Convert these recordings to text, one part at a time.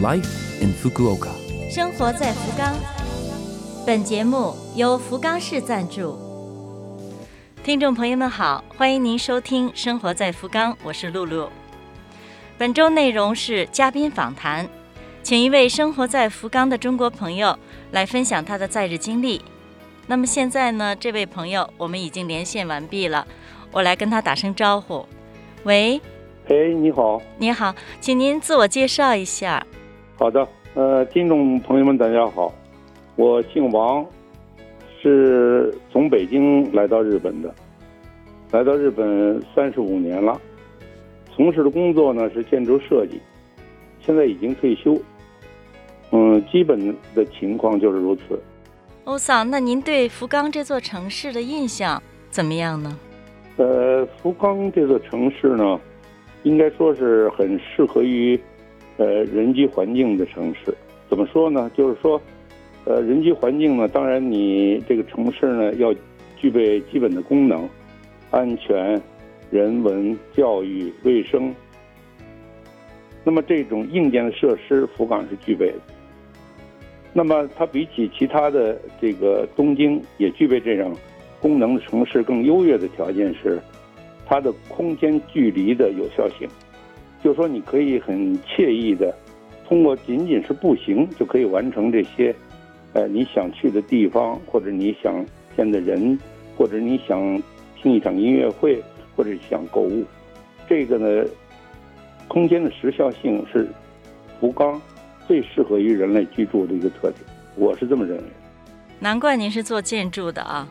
Life in Fukuoka。生活在福冈。本节目由福冈市赞助。听众朋友们好，欢迎您收听《生活在福冈》，我是露露。本周内容是嘉宾访谈，请一位生活在福冈的中国朋友来分享他的在日经历。那么现在呢，这位朋友我们已经连线完毕了，我来跟他打声招呼。喂，哎，你好，你好，请您自我介绍一下。好的，呃，听众朋友们，大家好，我姓王，是从北京来到日本的，来到日本三十五年了，从事的工作呢是建筑设计，现在已经退休，嗯，基本的情况就是如此。欧桑，那您对福冈这座城市的印象怎么样呢？呃，福冈这座城市呢，应该说是很适合于呃人机环境的城市。怎么说呢？就是说，呃，人机环境呢，当然你这个城市呢要具备基本的功能，安全、人文、教育、卫生。那么这种硬件的设施，福冈是具备的。那么它比起其他的这个东京也具备这种功能的城市更优越的条件是，它的空间距离的有效性，就说你可以很惬意的通过仅仅是步行就可以完成这些，呃你想去的地方或者你想见的人，或者你想听一场音乐会或者想购物，这个呢，空间的时效性是福冈。最适合于人类居住的一个特点，我是这么认为。难怪您是做建筑的啊！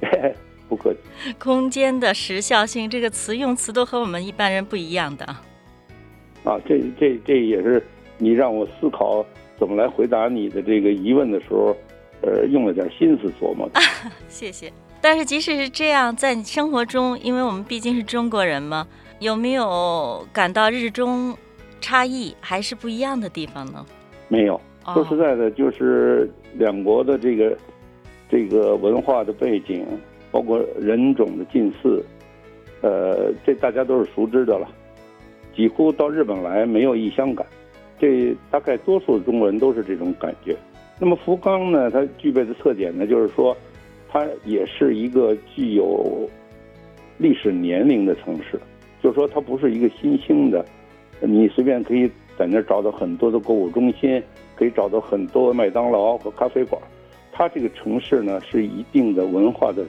不客气。空间的时效性这个词用词都和我们一般人不一样的。啊，这这这也是你让我思考怎么来回答你的这个疑问的时候，呃，用了点心思琢磨的。谢谢。但是即使是这样，在你生活中，因为我们毕竟是中国人嘛，有没有感到日中？差异还是不一样的地方呢？没有，说实在的，就是两国的这个这个文化的背景，包括人种的近似，呃，这大家都是熟知的了。几乎到日本来没有异乡感，这大概多数中国人都是这种感觉。那么福冈呢，它具备的特点呢，就是说，它也是一个具有历史年龄的城市，就是说它不是一个新兴的。你随便可以在那儿找到很多的购物中心，可以找到很多麦当劳和咖啡馆。它这个城市呢是一定的文化的，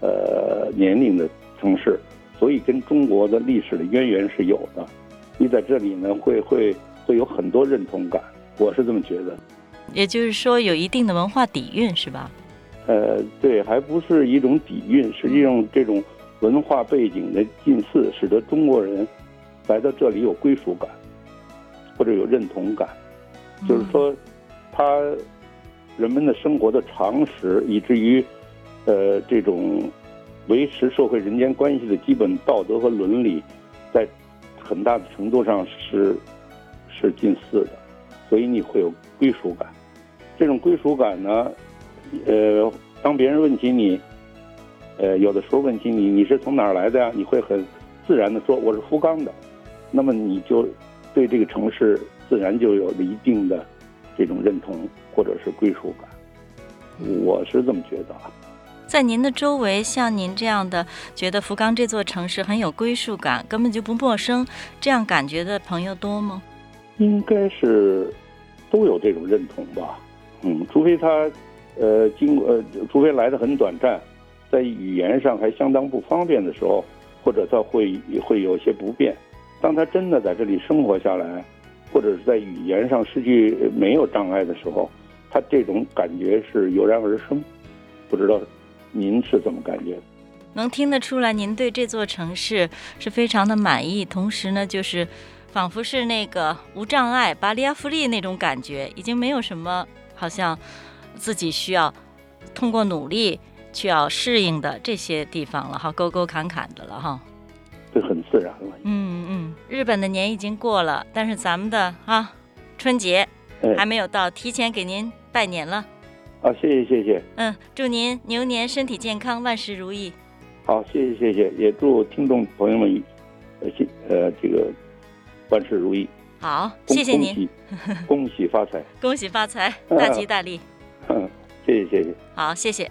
呃年龄的城市，所以跟中国的历史的渊源是有的。你在这里呢会会会有很多认同感，我是这么觉得。也就是说有一定的文化底蕴是吧？呃，对，还不是一种底蕴，实际上这种文化背景的近似，使得中国人。来到这里有归属感，或者有认同感，就是说，他人们的生活的常识，以至于呃这种维持社会人间关系的基本道德和伦理，在很大的程度上是是近似的，所以你会有归属感。这种归属感呢，呃，当别人问起你，呃，有的时候问起你你是从哪儿来的呀，你会很自然的说我是福冈的。那么你就对这个城市自然就有了一定的这种认同或者是归属感，我是这么觉得。在您的周围，像您这样的觉得福冈这座城市很有归属感，根本就不陌生，这样感觉的朋友多吗？应该是都有这种认同吧。嗯，除非他呃经呃，除非来的很短暂，在语言上还相当不方便的时候，或者他会会有些不便。当他真的在这里生活下来，或者是在语言上失去没有障碍的时候，他这种感觉是油然而生。不知道您是怎么感觉？能听得出来，您对这座城市是非常的满意，同时呢，就是仿佛是那个无障碍巴利亚夫利那种感觉，已经没有什么好像自己需要通过努力去要适应的这些地方了哈，沟沟坎坎的了哈。这很自然了。嗯嗯，日本的年已经过了，但是咱们的啊春节还没有到，提前给您拜年了。好，谢谢谢谢。嗯，祝您牛年身体健康，万事如意。好，谢谢谢谢，也祝听众朋友们呃，呃这个万事如意。好，恭谢谢您，恭喜恭喜发财，恭喜发财，大吉大利。嗯 谢谢谢谢。好，谢谢。